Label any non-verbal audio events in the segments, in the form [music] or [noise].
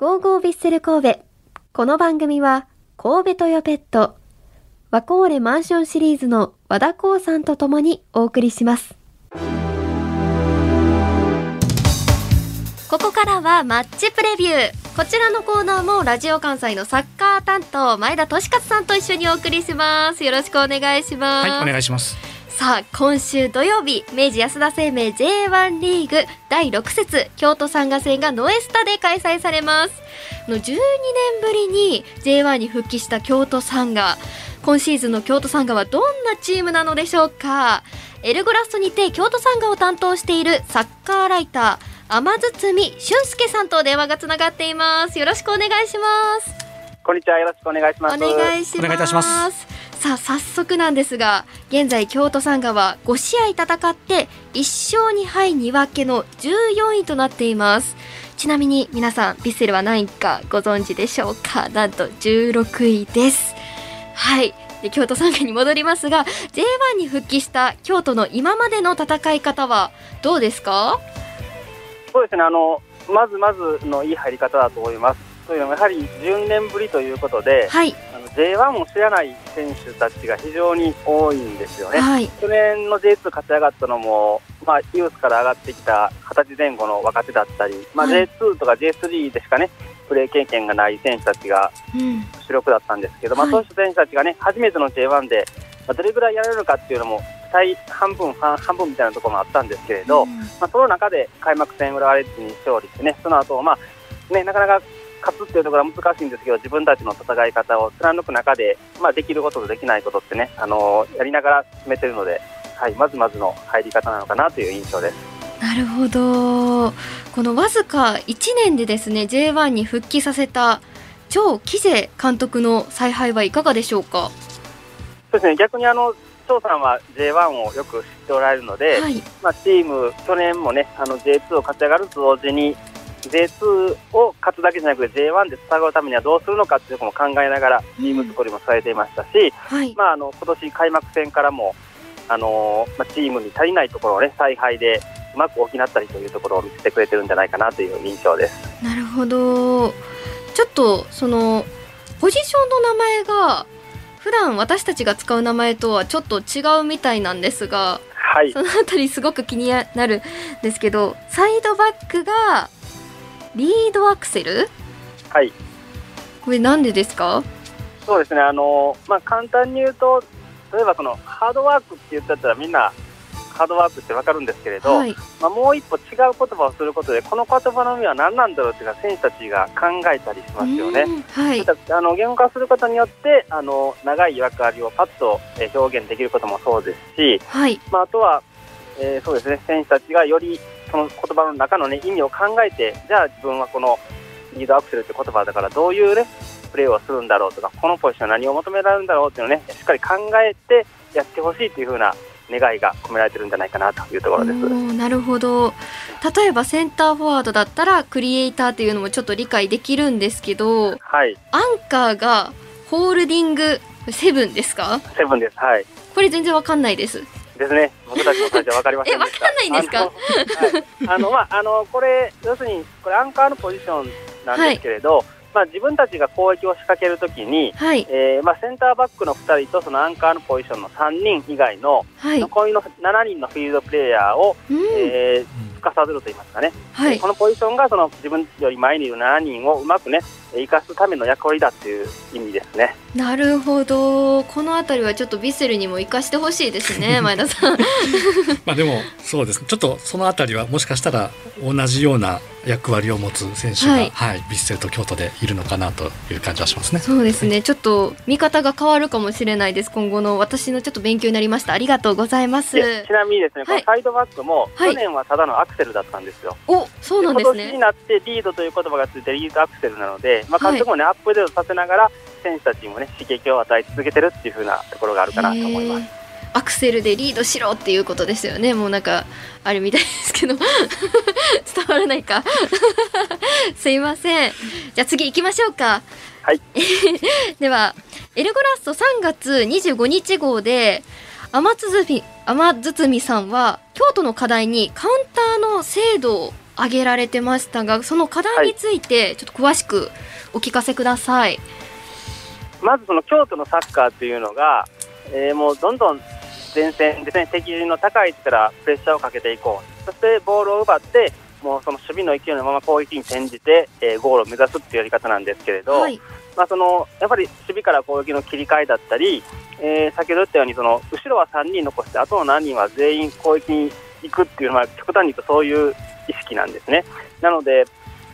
ゴーゴービッセル神戸。この番組は、神戸トヨペット、ワコーレマンションシリーズの和田光さんと共にお送りします。ここからはマッチプレビュー。こちらのコーナーもラジオ関西のサッカー担当前田俊勝さんと一緒にお送りします。よろしくお願いします。はい、お願いします。さあ今週土曜日明治安田生命 J1 リーグ第6節京都サンガ戦がノエスタで開催されます。の12年ぶりに J1 に復帰した京都サンガ今シーズンの京都サンガはどんなチームなのでしょうか。エルグラストにて京都サンガを担当しているサッカーライター天堤俊介さんと電話がつながっています。よろしくお願いします。こんにちは。よろしくお願いします。お願いします。お願いいたしますさあ早速なんですが現在京都サンガは5試合戦って1勝2敗2分けの14位となっています。ちなみに皆さんヴィッセルは何位かご存知でしょうか？なんと16位です。はい。で京都サンガに戻りますが J1 に復帰した京都の今までの戦い方はどうですか？そうですね。あのまずまずのいい入り方だと思います。というのもやはり10年ぶりということで、はい。あの J1 も知らない選手たちが非常に多いんですよね。はい。去年の J2 勝ち上がったのも、まあ、ユースから上がってきた二十歳前後の若手だったり、まあ、はい。J2 とか J3 でしかね、プレー経験がない選手たちがうん。主力だったんですけど、まあ、はい。そうした選手たちがね、初めての J1 で、まあ、どれぐらいやれるのかっていうのも、期待半分、半半分みたいなところもあったんですけれど、まあ、その中で開幕戦、浦和レッズに勝利してね、その後、まあねなかなか勝つっていうところは難しいんですけど、自分たちの戦い方を貫く中で、まあ、できることとできないことってね、あのやりながら進めてるので、はい、まずまずの入り方なのかなという印象です。なるほど。このわずか1年でですね J1 に復帰させた超キゼ監督の采配はいかがでしょうか？そうですね逆にあの張さんは J1 をよく知っておられるので、はい。まあ、チーム、去年もね、あの J2 を勝ち上がると同時に、J2 を勝つだけじゃなくて、J1 で戦うためにはどうするのかっていうことも考えながら、チーム作りもされていましたし、はい。まあ、あの今年開幕戦からも、あのまあ、チームに足りないところをね、采配でうまく補ったりというところを見せてくれてるんじゃないかなという印象です。なるほど。ちょっとそのポジションの名前が普段私たちが使う名前とはちょっと違うみたいなんですがはい。そのあたりすごく気になるんですけどサイドバックがリードアクセル？はい。これなんでですか？そうですね、あのまあ、簡単に言うと、例えばそのハードワークって言ったらみんなハードワークってわかるんですけれど、はい。まあ、もう一歩違う言葉をすることで、この言葉の意味は何なんだろうっていうのは選手たちが考えたりしますよね。うんはい。あの言語化することによってあの長い役割をパッとえー表現できることもそうですし、はい。まあ、あとは、えーそうですね選手たちがよりその言葉の中の、ね、意味を考えてじゃあ自分はこのリードアクセルって言葉だからどういう、ね、プレーをするんだろうとかこのポジションは何を求められるんだろうっていうのを、ね、しっかり考えてやってほしいというふうな願いが込められてるんじゃないかなというところです。なるほど。例えばセンターフォワードだったらクリエイターっていうのもちょっと理解できるんですけどはい、アンカーがホールディングセブンですか？セブンです。はい。これ全然わかんないですですね。僕たちも最初分かりませんでした。えわかんないんですか？あのはい、あの、まあ、あの、これ、要するに、これアンカーのポジションなんですけれど、まあ、自分たちが攻撃を仕掛けるときに、はい。えーまあ、センターバックの2人とそのアンカーのポジションの3人以外のはい。残りの7人のフィールドプレーヤーを、うん。えー司ると言いますかね、はい。このポジションがその自分より前にいる7人をうまくね生かすための役割だっていう意味ですね。なるほど。このあたりはちょっとヴィッセルにも活かしてほしいですね [laughs] 前田さん。[laughs] まあでもそうですね。ちょっとそのあたりはもしかしたら同じような役割を持つ選手が、ははいい、ヴィッセルと京都でいるのかなという感じはしますね。そうですね。ちょっと見方が変わるかもしれないです今後の。私のちょっと勉強になりました。ありがとうございます。でちなみにですね、こはい。のサイドバックもはい。去年はただのアクセルだったんですよ。おそうなんです今年にねなってリードという言葉がついてリードアクセルなので、まあ、監督もね、アップデートさせながら選手たちにもね刺激を与え続けてるっていう風なところがあるかなと思います。アクセルでリードしろっていうことですよね。もうなんかあれみたいですけど。[laughs] 伝わらないか。[laughs] すいません。じゃあ次行きましょうか。はい。[laughs] ではエルゴラスト3月25日号で天堤天堤さんは京都の課題にカウンターの精度を挙げられてましたがその課題についてちょっと詳しくお聞かせください。まずその京都のサッカーというのが、えー、もうどんどん前線で、ね、敵陣の高い位置からプレッシャーをかけていこう。そしてボールを奪ってもうその守備の勢いのまま攻撃に転じて、えー、ゴールを目指すっていうやり方なんですけれど、はい、まあ、そのやっぱり守備から攻撃の切り替えだったり、えー、先ほど言ったようにその後ろは3人残してあとの何人は全員攻撃に行くっていうのは極端に言うとそういう意識なんですね。なので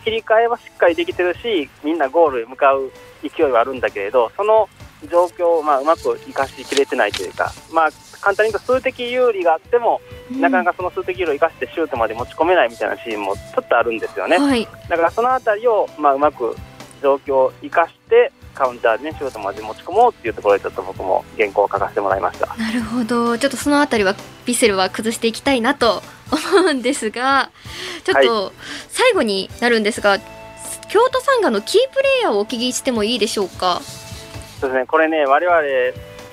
切り替えはしっかりできてるしみんなゴールへ向かう勢いはあるんだけれどその状況をまあうまく生かしきれてないというか、まあ、簡単に言うと数的有利があっても、うん、なかなかその数的有利を生かしてシュートまで持ち込めないみたいなシーンもちょっとあるんですよね。はい、だからそのあたりをまあうまく状況を生かしてカウンターで、ね、シュートまで持ち込もうっていうところでちょっと僕も原稿を書かせてもらいました。なるほど。ちょっとそのあたりはヴィッセルは崩していきたいなと [laughs] 思うんですがちょっと最後になるんですが、はい、京都サンガのキープレーヤーをお聞きしてもいいでしょうか？そうですね。これね我々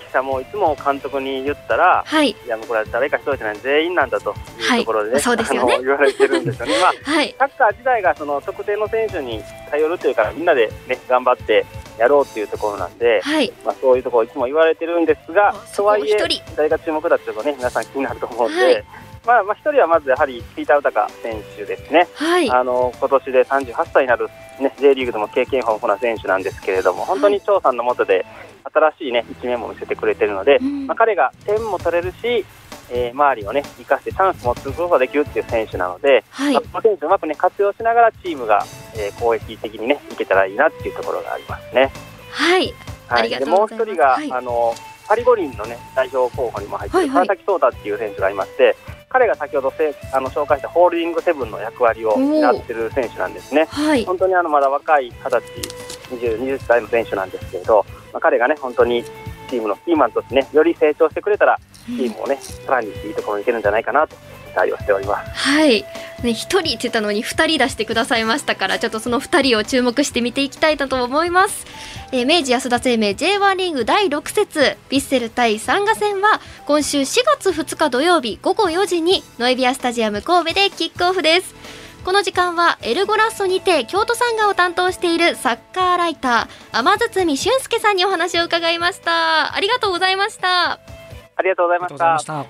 記者もいつも監督に言ったら、はい、いやもうこれは誰か一人じゃない全員なんだというところで、ね、はい、そうですよね。言われてるんですよね、まあ [laughs] はい、サッカー自体がその特定の選手に頼るというかみんなで、ね、頑張ってやろうというところなんで、はい、まあ、そういうところいつも言われてるんですがとはいえ誰が注目だというとね皆さん気になると思うんで。はい。まあ、まあ、一人はまずやはりピーター・ウタカ選手ですね、はい、あの今年で38歳になる、ね、J リーグでも経験豊富な選手なんですけれども、本当に張さんのもとで新しい、ね、一面も見せてくれてるので、うん、まあ、彼が点も取れるし、えー、周りを、ね、生かしてチャンスも作ることができるっていう選手なので、はい、まあ、この選手をうまく、ね、活用しながらチームが、えー、攻撃的に、ね、いけたらいいなっていうところがありますね。はい、はい、でもう一人が、はい、あのパリ五輪の、ね、代表候補にも入っている川崎颯太っていう選手がいまして、彼が先ほどせあの紹介したホールディングセブンの役割を担っている選手なんですね。はい、本当にあのまだ若い二十歳20、20歳の選手なんですけれど、まあ、彼がね本当にチームのキーマンとしてねより成長してくれたらチームをね、さらにいいところにいけるんじゃないかなと期待をしております。はい。ね、1人って言ったのに2人出してくださいましたからちょっとその2人を注目して見ていきたいなと思います、えー、明治安田生命 J1 リーグ第6節。ヴィッセル対サンガ戦は今週4月2日土曜日午後4時にノエビアスタジアム神戸でキックオフです。この時間はエルゴラッソにて京都サンガを担当しているサッカーライター天堤俊介さんにお話を伺いました。ありがとうございました。ありがとうございました